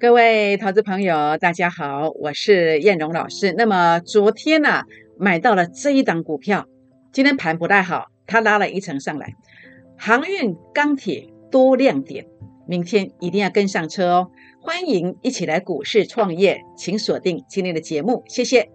各位投资朋友，大家好，我是燕荣老师。那么昨天呢，买到了这一档股票，今天盘不太好，它拉了一层上来。航运、钢铁多亮点，明天一定要跟上车哦！欢迎一起来股市创业，请锁定今天的节目，谢谢。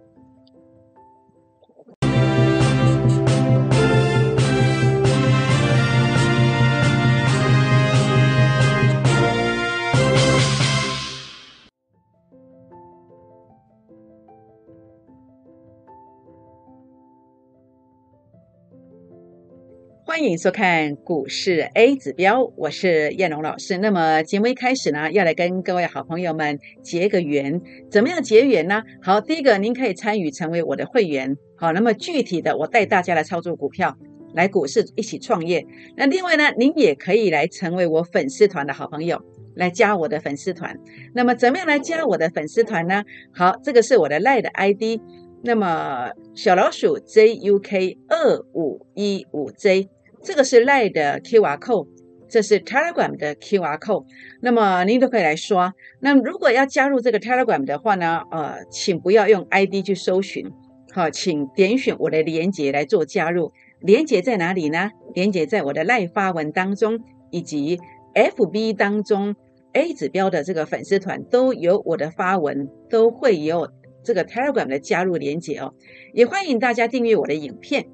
欢迎收看股市 A 指标，我是燕龙老师。那么节目一开始呢，要来跟各位好朋友们结个缘。怎么样结缘呢？好，第一个您可以参与成为我的会员。好，那么具体的我带大家来操作股票，来股市一起创业。那另外呢，您也可以来成为我粉丝团的好朋友，来加我的粉丝团。那么怎么样来加我的粉丝团呢？好，这个是我的赖的 ID，那么小老鼠 JUK 二五一五 J。这个是 Line 的 QR code，这是 Telegram 的 QR code，那么您都可以来刷。那如果要加入这个 Telegram 的话呢，呃，请不要用 ID 去搜寻，好，请点选我的连接来做加入。连接在哪里呢？连接在我的 Line 发文当中，以及 FB 当中 A 指标的这个粉丝团都有我的发文，都会有这个 Telegram 的加入连接哦。也欢迎大家订阅我的影片。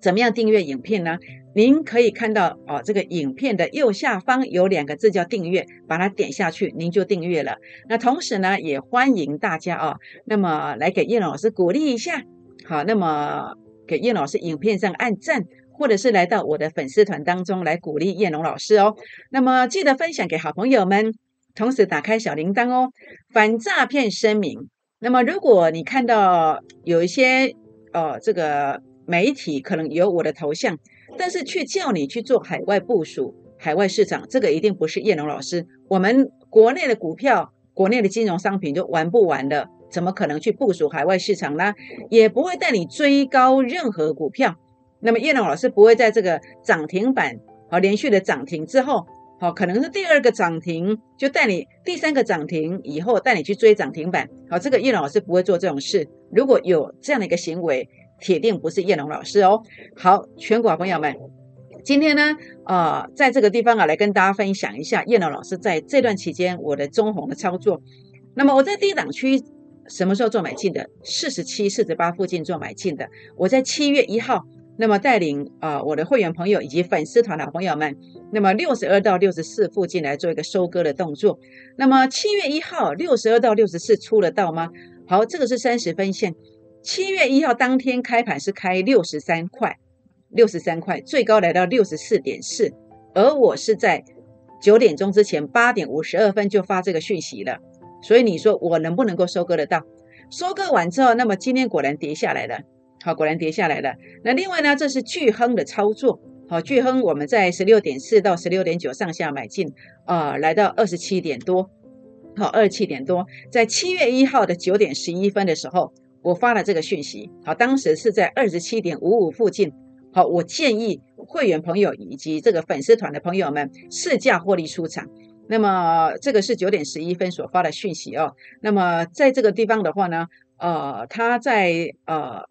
怎么样订阅影片呢？您可以看到哦，这个影片的右下方有两个字叫订阅，把它点下去，您就订阅了。那同时呢，也欢迎大家哦，那么来给叶老师鼓励一下，好，那么给叶老师影片上按赞，或者是来到我的粉丝团当中来鼓励叶龙老师哦。那么记得分享给好朋友们，同时打开小铃铛哦，反诈骗声明。那么如果你看到有一些哦，这个。媒体可能有我的头像，但是却叫你去做海外部署、海外市场，这个一定不是叶龙老师。我们国内的股票、国内的金融商品就玩不完的，怎么可能去部署海外市场呢？也不会带你追高任何股票。那么叶龙老师不会在这个涨停板好连续的涨停之后，好可能是第二个涨停就带你第三个涨停以后带你去追涨停板。好，这个叶龙老师不会做这种事。如果有这样的一个行为，铁定不是叶龙老师哦。好，全国朋友们，今天呢，呃，在这个地方啊，来跟大家分享一下叶龙老师在这段期间我的中红的操作。那么我在低档区什么时候做买进的？四十七、四十八附近做买进的。我在七月一号，那么带领啊我的会员朋友以及粉丝团的朋友们，那么六十二到六十四附近来做一个收割的动作。那么七月一号六十二到六十四出了到吗？好，这个是三十分线。七月一号当天开盘是开六十三块，六十三块，最高来到六十四点四，而我是在九点钟之前八点五十二分就发这个讯息了，所以你说我能不能够收割得到？收割完之后，那么今天果然跌下来了，好，果然跌下来了。那另外呢，这是巨亨的操作，好，巨亨我们在十六点四到十六点九上下买进，啊，来到二十七点多，好，二十七点多，在七月一号的九点十一分的时候。我发了这个讯息，好，当时是在二十七点五五附近，好，我建议会员朋友以及这个粉丝团的朋友们试价获利出场。那么这个是九点十一分所发的讯息哦。那么在这个地方的话呢，呃，它在呃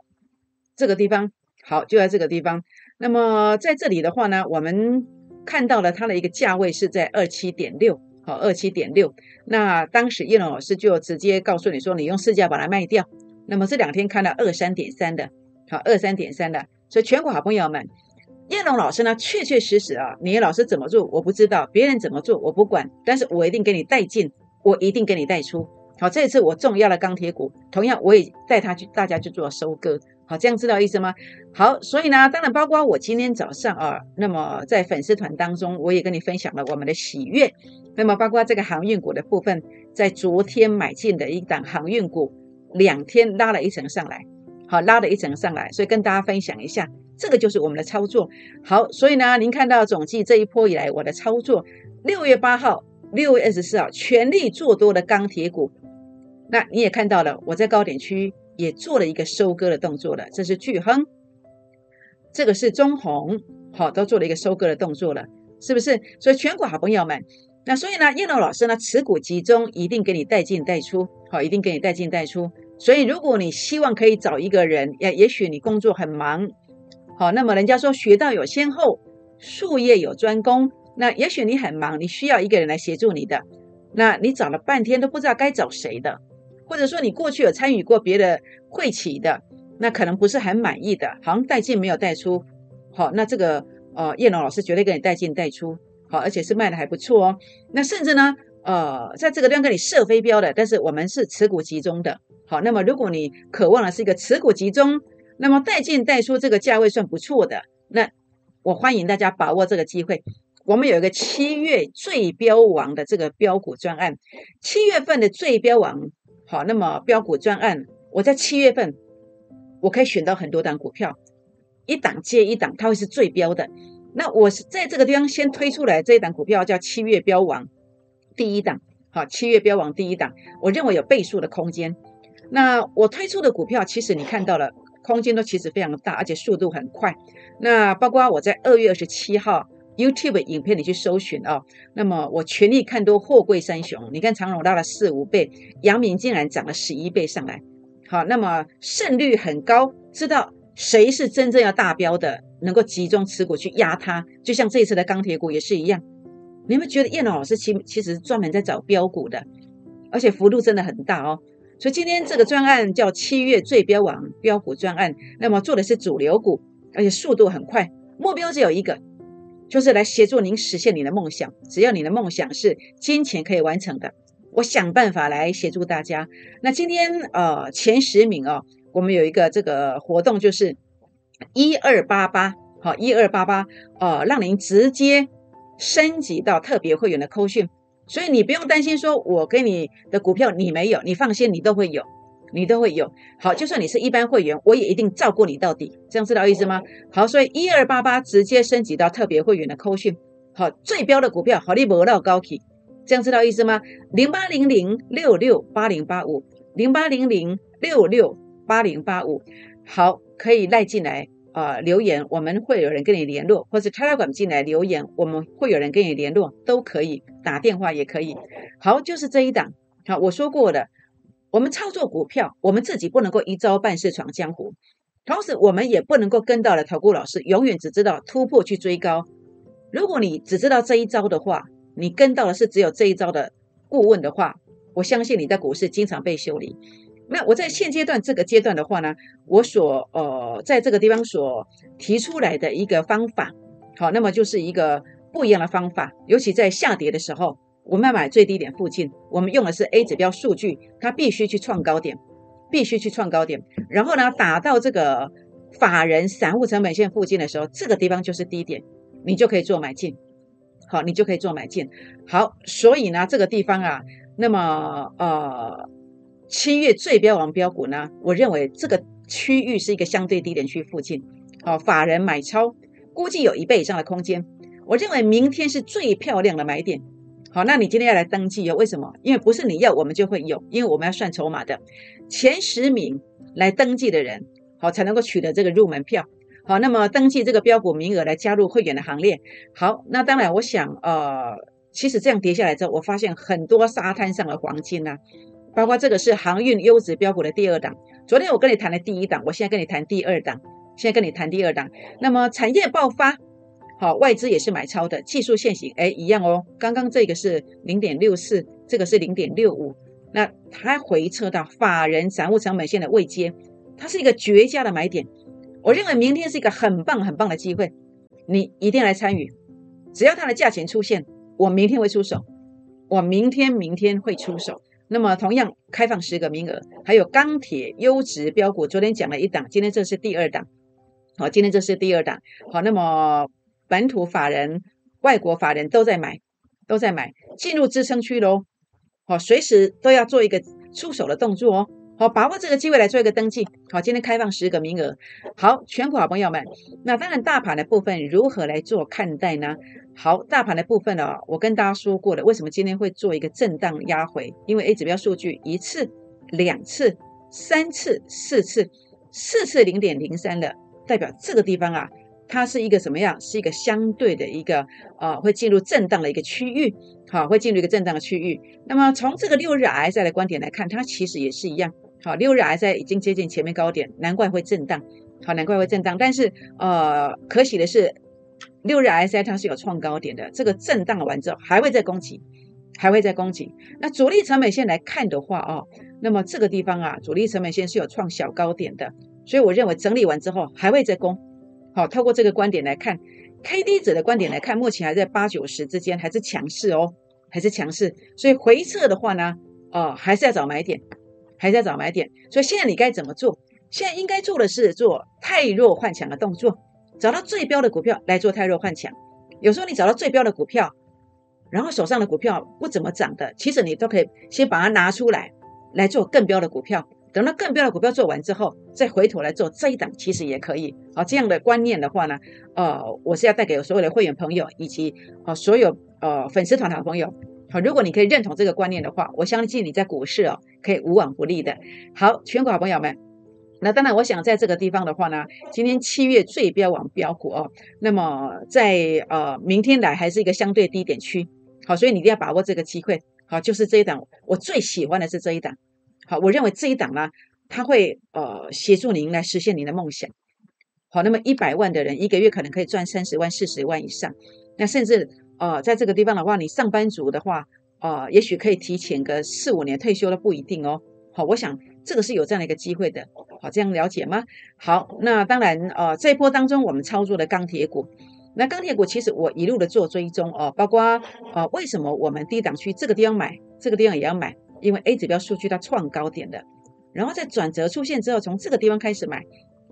这个地方，好，就在这个地方。那么在这里的话呢，我们看到了它的一个价位是在二七点六，好，二七点六。那当时叶龙老师就直接告诉你说，你用市价把它卖掉。那么这两天看到二三点三的，好二三点三的，所以全国好朋友们，叶龙老师呢，确确实实啊，你老师怎么做我不知道，别人怎么做我不管，但是我一定给你带进，我一定给你带出。好，这次我重要的钢铁股，同样我也带他去，大家去做收割。好，这样知道意思吗？好，所以呢，当然包括我今天早上啊，那么在粉丝团当中，我也跟你分享了我们的喜悦。那么包括这个航运股的部分，在昨天买进的一档航运股。两天拉了一层上来，好，拉了一层上来，所以跟大家分享一下，这个就是我们的操作。好，所以呢，您看到总计这一波以来我的操作，六月八号、六月二十四号全力做多的钢铁股，那你也看到了，我在高点区也做了一个收割的动作了，这是巨亨，这个是中红，好，都做了一个收割的动作了，是不是？所以全国好朋友们。那所以呢，叶龙老师呢，持股集中，一定给你带进带出，好，一定给你带进带出。所以如果你希望可以找一个人，也也许你工作很忙，好，那么人家说学道有先后，术业有专攻，那也许你很忙，你需要一个人来协助你的，那你找了半天都不知道该找谁的，或者说你过去有参与过别的会企的，那可能不是很满意的，好像带进没有带出，好，那这个呃叶龙老师绝对给你带进带出。好，而且是卖的还不错哦。那甚至呢，呃，在这个地方给你设飞镖的，但是我们是持股集中的。好，那么如果你渴望的是一个持股集中，那么带进带出这个价位算不错的，那我欢迎大家把握这个机会。我们有一个七月最标王的这个标股专案，七月份的最标王，好，那么标股专案，我在七月份我可以选到很多档股票，一档接一档，它会是最标的。那我是在这个地方先推出来这一档股票，叫七月标王第一档，好，七月标王第一档，我认为有倍数的空间。那我推出的股票，其实你看到了，空间都其实非常大，而且速度很快。那包括我在二月二十七号 YouTube 影片里去搜寻啊，那么我全力看多货柜三雄，你看长荣拉了四五倍，阳明竟然涨了十一倍上来，好，那么胜率很高，知道谁是真正要大标的。能够集中持股去压它，就像这一次的钢铁股也是一样。你们觉得叶龙老师其其实专门在找标股的，而且幅度真的很大哦。所以今天这个专案叫七月最标王标股专案，那么做的是主流股，而且速度很快，目标只有一个，就是来协助您实现你的梦想。只要你的梦想是金钱可以完成的，我想办法来协助大家。那今天呃前十名哦，我们有一个这个活动就是。一二八八，好，一二八八，哦，让您直接升级到特别会员的扣讯，所以你不用担心，说我给你的股票你没有，你放心，你都会有，你都会有。好，就算你是一般会员，我也一定照顾你到底，这样知道意思吗？好，所以一二八八直接升级到特别会员的扣讯，好，最标的股票，好，利博到高起，这样知道意思吗？零八零零六六八零八五，零八零零六六八零八五，好。可以赖进来啊，留言我们会有人跟你联络，或者 Telegram 进来留言，我们会有人跟你联络，都可以打电话也可以。好，就是这一档。好，我说过的，我们操作股票，我们自己不能够一招半式闯江湖，同时我们也不能够跟到了投顾老师，永远只知道突破去追高。如果你只知道这一招的话，你跟到的是只有这一招的顾问的话，我相信你在股市经常被修理。那我在现阶段这个阶段的话呢，我所呃在这个地方所提出来的一个方法，好，那么就是一个不一样的方法。尤其在下跌的时候，我们要买最低点附近，我们用的是 A 指标数据，它必须去创高点，必须去创高点。然后呢，打到这个法人散户成本线附近的时候，这个地方就是低点，你就可以做买进。好，你就可以做买进。好，所以呢，这个地方啊，那么呃。七月最标王标股呢？我认为这个区域是一个相对低点区附近，好，法人买超估计有一倍以上的空间。我认为明天是最漂亮的买点。好，那你今天要来登记哦？为什么？因为不是你要我们就会有，因为我们要算筹码的。前十名来登记的人，好才能够取得这个入门票。好，那么登记这个标股名额来加入会员的行列。好，那当然，我想呃，其实这样跌下来之后，我发现很多沙滩上的黄金呢。包括这个是航运优质标股的第二档，昨天我跟你谈的第一档，我现在跟你谈第二档，现在跟你谈第二档。那么产业爆发，好，外资也是买超的，技术线型，哎，一样哦。刚刚这个是零点六四，这个是零点六五，那它回撤到法人散户成本线的位阶，它是一个绝佳的买点。我认为明天是一个很棒很棒的机会，你一定来参与。只要它的价钱出现，我明天会出手，我明天明天会出手。那么同样开放十个名额，还有钢铁优质标股，昨天讲了一档，今天这是第二档，好，今天这是第二档，好，那么本土法人、外国法人都在买，都在买，进入支撑区喽，好，随时都要做一个出手的动作哦。好，把握这个机会来做一个登记。好，今天开放十个名额。好，全国好朋友们，那当然大盘的部分如何来做看待呢？好，大盘的部分呢，我跟大家说过了，为什么今天会做一个震荡压回？因为 A 指标数据一次、两次、三次、四次，四次零点零三的，代表这个地方啊，它是一个什么样？是一个相对的一个呃，会进入震荡的一个区域，好，会进入一个震荡的区域。那么从这个六日 RSI 的观点来看，它其实也是一样，好，六日 RSI 已经接近前面高点，难怪会震荡，好，难怪会震荡。但是呃，可喜的是，六日 S I 它是有创高点的，这个震荡完之后还会再攻击，还会再攻击。那主力成本线来看的话啊，那么这个地方啊，主力成本线是有创小高点的，所以我认为整理完之后还会再攻。好，透过这个观点来看，K D 者的观点来看，目前还在八九十之间，还是强势哦，还是强势。所以回撤的话呢，哦，还是要找买点，还是要找买点。所以现在你该怎么做？现在应该做的是做太弱换强的动作，找到最标的股票来做太弱换强。有时候你找到最标的股票，然后手上的股票不怎么涨的，其实你都可以先把它拿出来，来做更标的股票。等到更标的股票做完之后，再回头来做这一档，其实也可以。好，这样的观念的话呢，呃，我是要带给所有的会员朋友以及呃所有呃粉丝团的朋友。好，如果你可以认同这个观念的话，我相信你在股市哦可以无往不利的。好，全国好朋友们，那当然我想在这个地方的话呢，今天七月最标往标股哦，那么在呃明天来还是一个相对低点区。好，所以你一定要把握这个机会。好，就是这一档，我最喜欢的是这一档。好，我认为这一档呢，它会呃协助您来实现您的梦想。好，那么一百万的人一个月可能可以赚三十万、四十万以上。那甚至呃在这个地方的话，你上班族的话，呃也许可以提前个四五年退休都不一定哦。好，我想这个是有这样的一个机会的。好，这样了解吗？好，那当然呃这一波当中我们操作的钢铁股，那钢铁股其实我一路的做追踪哦，包括呃为什么我们低档区这个地方买，这个地方也要买。因为 A 指标数据它创高点的，然后在转折出现之后，从这个地方开始买，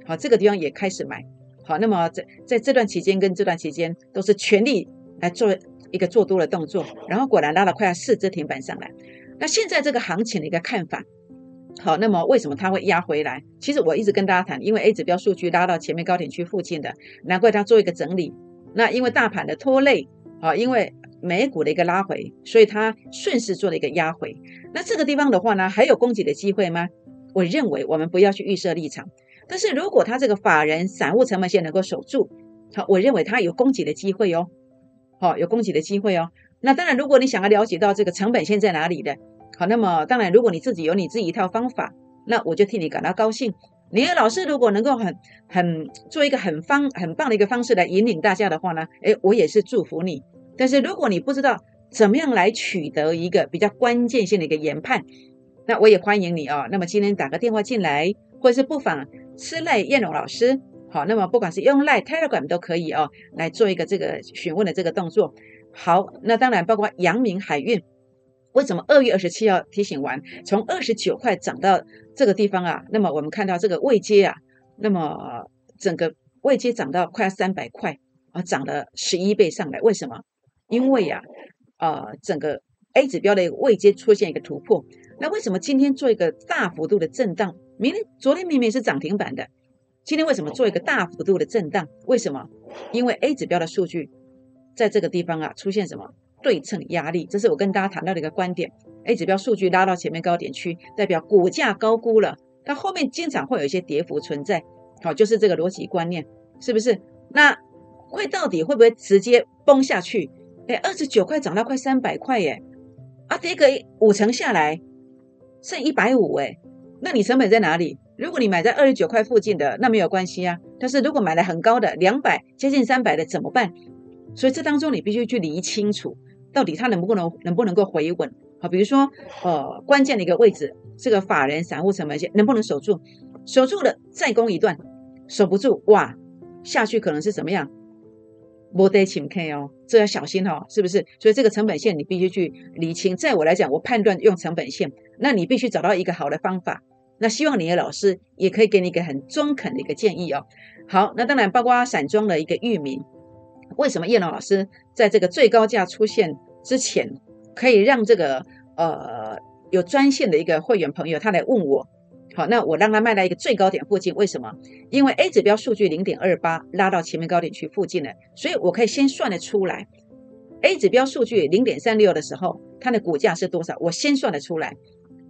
好，这个地方也开始买，好，那么在在这段期间跟这段期间都是全力来做一个做多的动作，然后果然拉了快要四只停板上来。那现在这个行情的一个看法，好，那么为什么它会压回来？其实我一直跟大家谈，因为 A 指标数据拉到前面高点区附近的，难怪它做一个整理。那因为大盘的拖累，好，因为。美股的一个拉回，所以它顺势做了一个压回。那这个地方的话呢，还有攻击的机会吗？我认为我们不要去预设立场。但是如果它这个法人散户成本线能够守住，好，我认为它有攻击的机会哦。好，有攻击的机会哦。那当然，如果你想要了解到这个成本线在哪里的，好，那么当然，如果你自己有你自己一套方法，那我就替你感到高兴。你的老师如果能够很很做一个很方很棒的一个方式来引领大家的话呢，诶，我也是祝福你。但是如果你不知道怎么样来取得一个比较关键性的一个研判，那我也欢迎你哦。那么今天打个电话进来，或者是不妨吃赖燕荣老师，好，那么不管是用赖 Telegram 都可以哦，来做一个这个询问的这个动作。好，那当然包括阳明海运，为什么二月二十七号提醒完，从二十九块涨到这个地方啊？那么我们看到这个位阶啊，那么整个位阶涨到快要三百块啊，涨了十一倍上来，为什么？因为呀，呃，整个 A 指标的一个位阶出现一个突破，那为什么今天做一个大幅度的震荡？明天、昨天明明是涨停板的，今天为什么做一个大幅度的震荡？为什么？因为 A 指标的数据在这个地方啊出现什么对称压力？这是我跟大家谈到的一个观点。A 指标数据拉到前面高点区，代表股价高估了，它后面经常会有一些跌幅存在。好，就是这个逻辑观念，是不是？那会到底会不会直接崩下去？哎，二十九块涨到快三百块耶！啊，跌个五成下来，剩一百五哎，那你成本在哪里？如果你买在二十九块附近的，那没有关系啊。但是如果买的很高的，两百接近三百的怎么办？所以这当中你必须去理清楚，到底它能不能能不能够回稳？好，比如说呃关键的一个位置，这个法人散户成本线能不能守住？守住了再攻一段，守不住哇，下去可能是怎么样？莫得请 K 哦，这要小心哦，是不是？所以这个成本线你必须去理清。在我来讲，我判断用成本线，那你必须找到一个好的方法。那希望你的老师也可以给你一个很中肯的一个建议哦。好，那当然包括散装的一个域名，为什么叶龙老师在这个最高价出现之前，可以让这个呃有专线的一个会员朋友他来问我？好，那我让他卖到一个最高点附近，为什么？因为 A 指标数据零点二八拉到前面高点区附近了，所以我可以先算得出来，A 指标数据零点三六的时候，它的股价是多少？我先算得出来，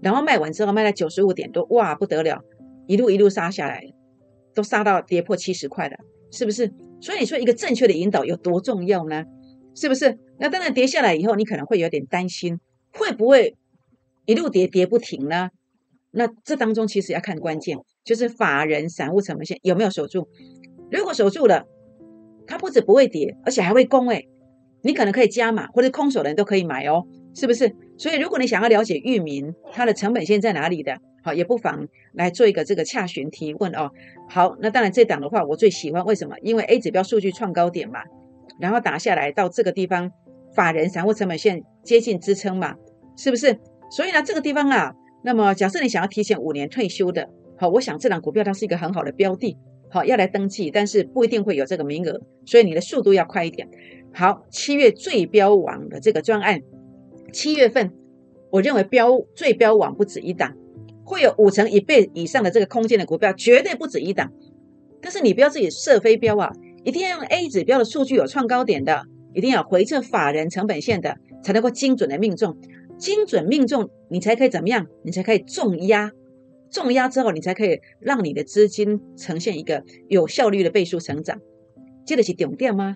然后卖完之后卖到九十五点多，哇，不得了，一路一路杀下来，都杀到跌破七十块了，是不是？所以你说一个正确的引导有多重要呢？是不是？那当然跌下来以后，你可能会有点担心，会不会一路跌跌不停呢？那这当中其实要看关键，就是法人散户成本线有没有守住。如果守住了，它不止不会跌，而且还会攻诶，你可能可以加码，或者空手的人都可以买哦，是不是？所以如果你想要了解域名它的成本线在哪里的，好，也不妨来做一个这个洽询提问哦。好，那当然这档的话我最喜欢，为什么？因为 A 指标数据创高点嘛，然后打下来到这个地方，法人散户成本线接近支撑嘛，是不是？所以呢，这个地方啊，那么假设你想要提前五年退休的，好，我想这档股票它是一个很好的标的。好，要来登记，但是不一定会有这个名额，所以你的速度要快一点。好，七月最标网的这个专案，七月份我认为标最标网不止一档，会有五成一倍以上的这个空间的股票，绝对不止一档。但是你不要自己设飞标啊，一定要用 A 指标的数据有创高点的，一定要回测法人成本线的，才能够精准的命中，精准命中，你才可以怎么样？你才可以重压。重压之后，你才可以让你的资金呈现一个有效率的倍数成长，接得起顶电吗？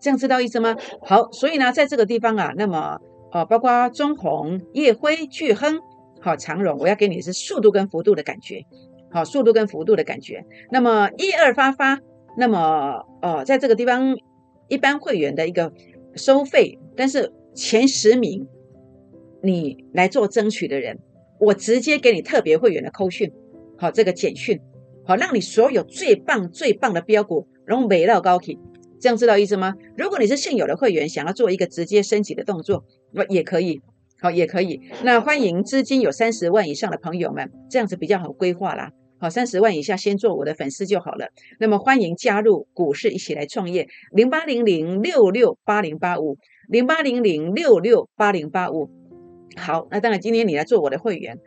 这样知道意思吗？好，所以呢，在这个地方啊，那么呃，包括中红、叶辉、巨亨、好长荣，我要给你是速度跟幅度的感觉，好，速度跟幅度的感觉。那么一二发发，那么哦，在这个地方一般会员的一个收费，但是前十名你来做争取的人。我直接给你特别会员的扣讯，好，这个简讯，好，让你所有最棒最棒的标股，然后围绕高体，这样知道意思吗？如果你是现有的会员，想要做一个直接升级的动作，那也可以，好，也可以。那欢迎资金有三十万以上的朋友们，这样子比较好规划啦。好，三十万以下先做我的粉丝就好了。那么欢迎加入股市一起来创业，零八零零六六八零八五，零八零零六六八零八五。好，那当然，今天你来做我的会员，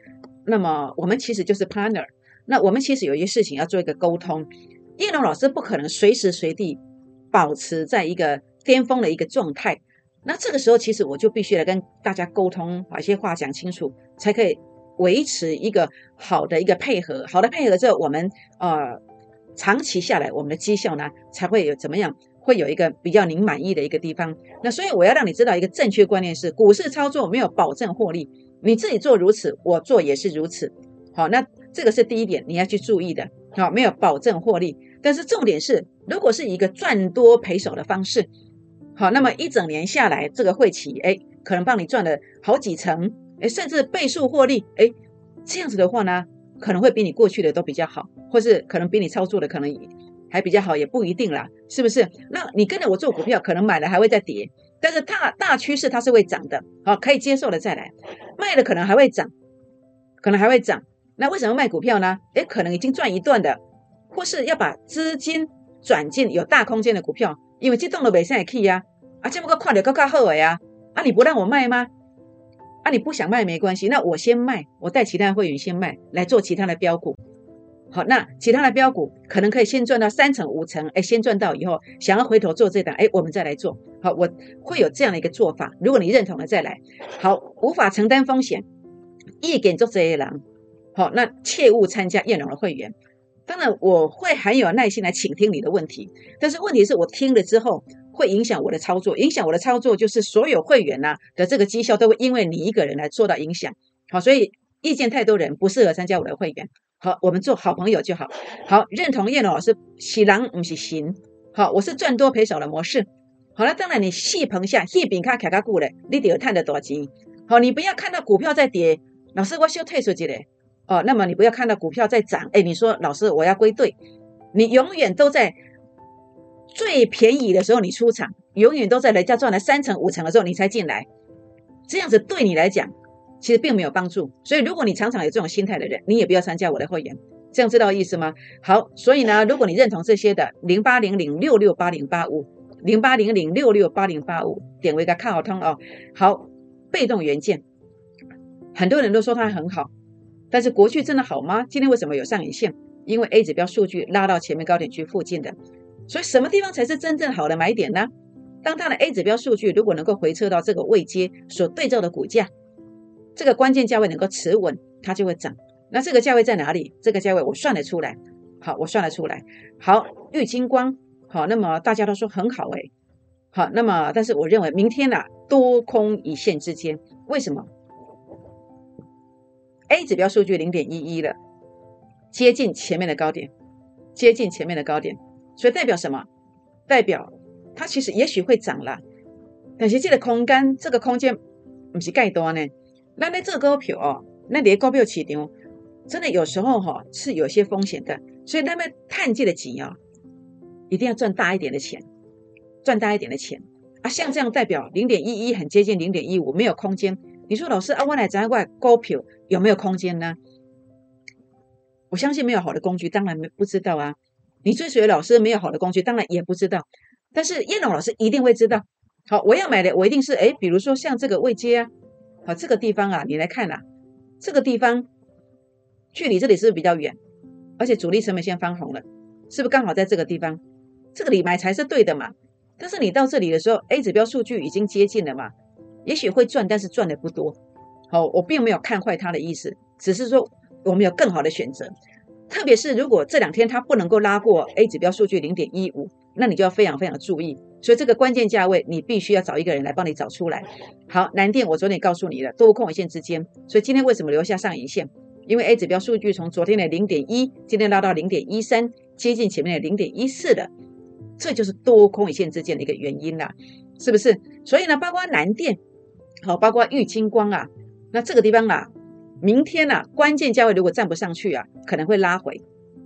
那么我们其实就是 partner。那我们其实有一些事情要做一个沟通。叶龙老师不可能随时随地保持在一个巅峰的一个状态，那这个时候其实我就必须来跟大家沟通，把一些话讲清楚，才可以维持一个好的一个配合。好的配合之后，我们呃长期下来，我们的绩效呢才会有怎么样？会有一个比较您满意的一个地方，那所以我要让你知道一个正确观念是，股市操作没有保证获利，你自己做如此，我做也是如此。好，那这个是第一点你要去注意的。好，没有保证获利，但是重点是，如果是一个赚多赔少的方式，好，那么一整年下来，这个会期，哎，可能帮你赚了好几成，哎，甚至倍数获利，哎，这样子的话呢，可能会比你过去的都比较好，或是可能比你操作的可能。还比较好，也不一定啦，是不是？那你跟着我做股票，可能买了还会再跌，但是大大趋势它是会涨的，好，可以接受的再来，卖了可能还会涨，可能还会涨。那为什么卖股票呢？诶，可能已经赚一段的，或是要把资金转进有大空间的股票，因为激动的尾声也可以呀，啊，这么个快点高高后尾啊，啊，你不让我卖吗？啊，你不想卖没关系，那我先卖，我带其他会员先卖，来做其他的标股。好，那其他的标股可能可以先赚到三成五成，哎，先赚到以后，想要回头做这档，哎，我们再来做。好，我会有这样的一个做法，如果你认同了再来。好，无法承担风险，一点做这一郎。好，那切勿参加燕龙的会员。当然，我会很有耐心来倾听你的问题，但是问题是我听了之后会影响我的操作，影响我的操作就是所有会员呐的这个绩效都会因为你一个人来受到影响。好，所以意见太多人不适合参加我的会员。好，我们做好朋友就好。好，认同叶老师，喜狼不是行。好，我是赚多赔少的模式。好了，当然你细棚下细饼看卡卡固嘞，你得有赚得多钱。好，你不要看到股票在跌，老师我修退出去嘞。哦，那么你不要看到股票在涨，哎，你说老师我要归队，你永远都在最便宜的时候你出场，永远都在人家赚了三成五成的时候你才进来，这样子对你来讲。其实并没有帮助，所以如果你常常有这种心态的人，你也不要参加我的会员，这样知道意思吗？好，所以呢，如果你认同这些的，零八零零六六八零八五，零八零零六六八零八五，点为个看好通哦。好，被动元件，很多人都说它很好，但是国巨真的好吗？今天为什么有上影线？因为 A 指标数据拉到前面高点区附近的，所以什么地方才是真正好的买点呢？当它的 A 指标数据如果能够回撤到这个位阶所对照的股价。这个关键价位能够持稳，它就会涨。那这个价位在哪里？这个价位我算得出来。好，我算得出来。好，玉金光，好，那么大家都说很好哎，好，那么但是我认为明天呢多空一线之间，为什么？A 指标数据零点一一了，接近前面的高点，接近前面的高点，所以代表什么？代表它其实也许会涨了，但是这个空间这个空间不是盖多呢。那那这个股票哦，那你的股票起场真的有时候哈是有些风险的，所以那么探进的钱啊，一定要赚大一点的钱，赚大一点的钱啊。像这样代表零点一一很接近零点一五，没有空间。你说老师啊，我来掌握股票有没有空间呢？我相信没有好的工具，当然没不知道啊。你追随老师没有好的工具，当然也不知道。但是叶龙老师一定会知道。好，我要买的我一定是哎，比如说像这个位阶啊，好这个地方啊，你来看呐，这个地方距离这里是不是比较远？而且主力成本线翻红了，是不是刚好在这个地方？这个里买才是对的嘛。但是你到这里的时候，A 指标数据已经接近了嘛，也许会赚，但是赚的不多。好，我并没有看坏它的意思，只是说我们有更好的选择。特别是如果这两天它不能够拉过 A 指标数据零点一五，那你就要非常非常注意。所以这个关键价位，你必须要找一个人来帮你找出来。好，南电我昨天告诉你了，多空一线之间。所以今天为什么留下上影线？因为 A 指标数据从昨天的零点一，今天拉到零点一三，接近前面的零点一四的，这就是多空一线之间的一个原因啦，是不是？所以呢，包括南电，好，包括玉金光啊，那这个地方啊。明天呢，关键价位如果站不上去啊，可能会拉回。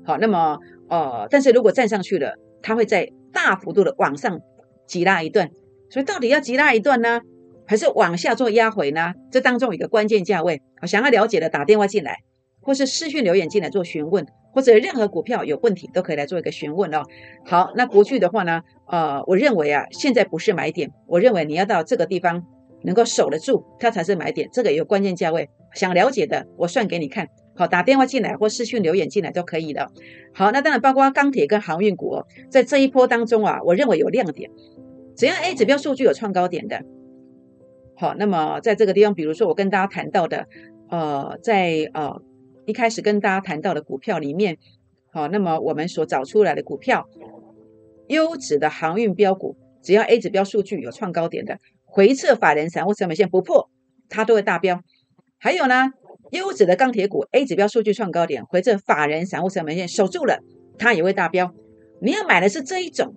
好，那么呃，但是如果站上去了，它会在大幅度的往上急拉一段。所以到底要急拉一段呢，还是往下做压回呢？这当中有一个关键价位，想要了解的打电话进来，或是私讯留言进来做询问，或者任何股票有问题都可以来做一个询问哦。好，那国巨的话呢，呃，我认为啊，现在不是买点，我认为你要到这个地方。能够守得住，它才是买点。这个有关键价位，想了解的，我算给你看。好，打电话进来或私讯留言进来都可以的。好，那当然包括钢铁跟航运股哦，在这一波当中啊，我认为有亮点。只要 A 指标数据有创高点的，好，那么在这个地方，比如说我跟大家谈到的，呃，在呃一开始跟大家谈到的股票里面，好，那么我们所找出来的股票，优质的航运标股，只要 A 指标数据有创高点的。回撤法人散户成本线不破，它都会大标。还有呢，优质的钢铁股 A 指标数据创高点，回撤法人散户成本线守住了，它也会大标。你要买的是这一种，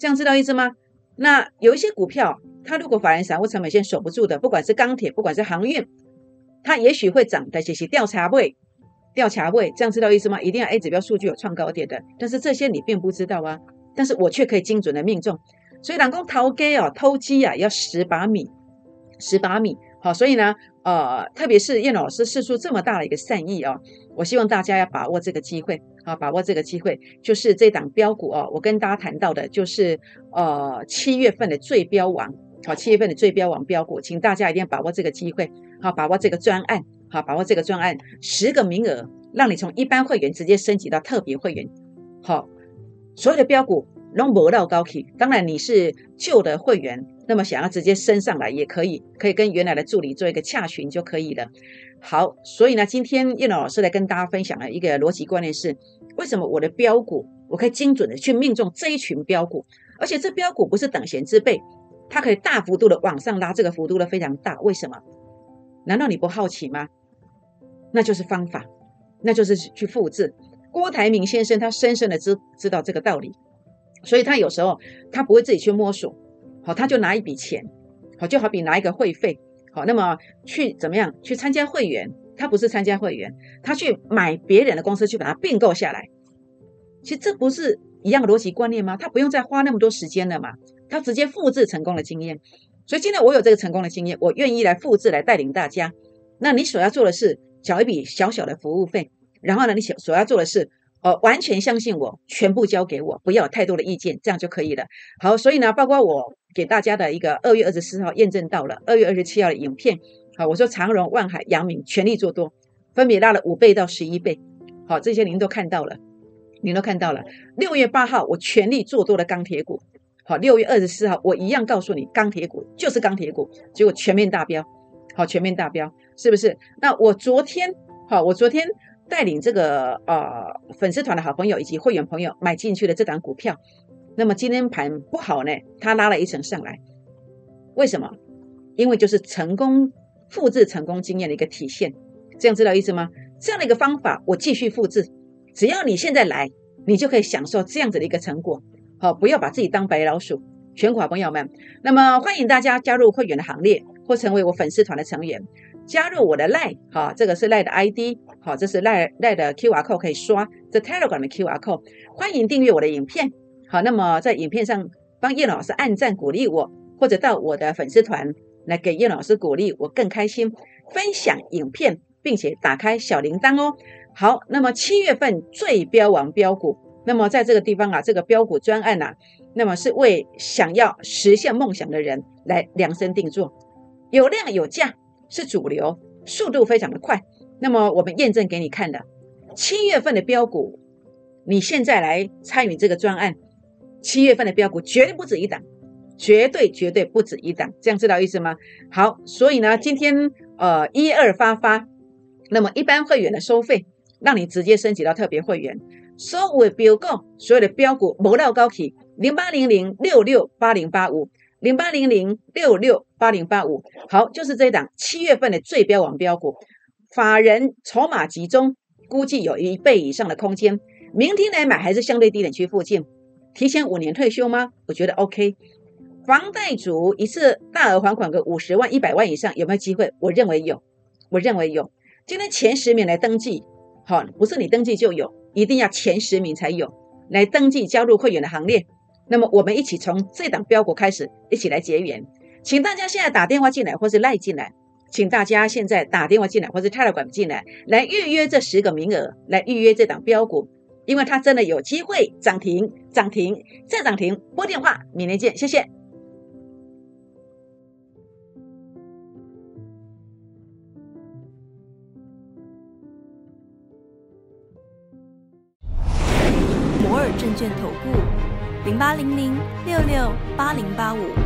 这样知道意思吗？那有一些股票，它如果法人散户成本线守不住的，不管是钢铁，不管是航运，它也许会涨，但是是调查位，调查位，这样知道意思吗？一定要 A 指标数据有创高点的，但是这些你并不知道啊，但是我却可以精准的命中。所以，人工偷鸡啊，偷鸡啊，要十把米，十把米。好，所以呢，呃，特别是叶老师示出这么大的一个善意啊，我希望大家要把握这个机会啊，把握这个机会，就是这档标股哦，我跟大家谈到的，就是呃七月份的最标王，好，七月份的最标王标股，请大家一定要把握这个机会，好，把握这个专案，好，把握这个专案，十个名额，让你从一般会员直接升级到特别会员，好，所有的标股。弄不到高起，当然你是旧的会员，那么想要直接升上来也可以，可以跟原来的助理做一个洽询就可以了。好，所以呢，今天叶老师来跟大家分享的一个逻辑观念是：为什么我的标股我可以精准的去命中这一群标股，而且这标股不是等闲之辈，它可以大幅度的往上拉，这个幅度的非常大。为什么？难道你不好奇吗？那就是方法，那就是去复制。郭台铭先生他深深的知知道这个道理。所以他有时候他不会自己去摸索，好，他就拿一笔钱，好，就好比拿一个会费，好，那么去怎么样去参加会员？他不是参加会员，他去买别人的公司去把它并购下来。其实这不是一样的逻辑观念吗？他不用再花那么多时间了嘛，他直接复制成功的经验。所以今天我有这个成功的经验，我愿意来复制来带领大家。那你所要做的是缴一笔小小的服务费，然后呢，你所所要做的是。呃，完全相信我，全部交给我，不要有太多的意见，这样就可以了。好，所以呢，包括我给大家的一个二月二十四号验证到了，二月二十七号的影片。好，我说长荣、万海、阳明全力做多，分别拉了五倍到十一倍。好，这些您都看到了，您都看到了。六月八号我全力做多的钢铁股，好，六月二十四号我一样告诉你，钢铁股就是钢铁股，结果全面大标，好，全面大标，是不是？那我昨天，好，我昨天。带领这个呃粉丝团的好朋友以及会员朋友买进去的这档股票，那么今天盘不好呢，它拉了一层上来，为什么？因为就是成功复制成功经验的一个体现，这样知道意思吗？这样的一个方法我继续复制，只要你现在来，你就可以享受这样子的一个成果。好，不要把自己当白老鼠。全国好朋友们，那么欢迎大家加入会员的行列，或成为我粉丝团的成员，加入我的赖，好，这个是赖的 ID，好，这是赖赖的 QR code 可以刷，这 Telegram 的 QR code，欢迎订阅我的影片，好，那么在影片上帮叶老师按赞鼓励我，或者到我的粉丝团来给叶老师鼓励，我更开心。分享影片，并且打开小铃铛哦。好，那么七月份最标王标股，那么在这个地方啊，这个标股专案呐。那么是为想要实现梦想的人来量身定做，有量有价是主流，速度非常的快。那么我们验证给你看的，七月份的标股，你现在来参与这个专案，七月份的标股绝对不止一档，绝对绝对不止一档，这样知道意思吗？好，所以呢，今天呃一二发发，那么一般会员的收费，让你直接升级到特别会员，所有标股，所有的标股无料高起。零八零零六六八零八五，零八零零六六八零八五，好，就是这一档七月份的最标王标股，法人筹码集中，估计有一倍以上的空间。明天来买还是相对低点区附近，提前五年退休吗？我觉得 OK。房贷族一次大额还款个五十万、一百万以上，有没有机会？我认为有，我认为有。今天前十名来登记，好，不是你登记就有，一定要前十名才有，来登记加入会员的行列。那么我们一起从这档标股开始，一起来结缘，请大家现在打电话进来，或是赖进来，请大家现在打电话进来，或是泰勒管进来，来预约这十个名额，来预约这档标股，因为它真的有机会涨停，涨停再涨停。拨电话，明天见，谢谢。摩尔证券投顾。零八零零六六八零八五。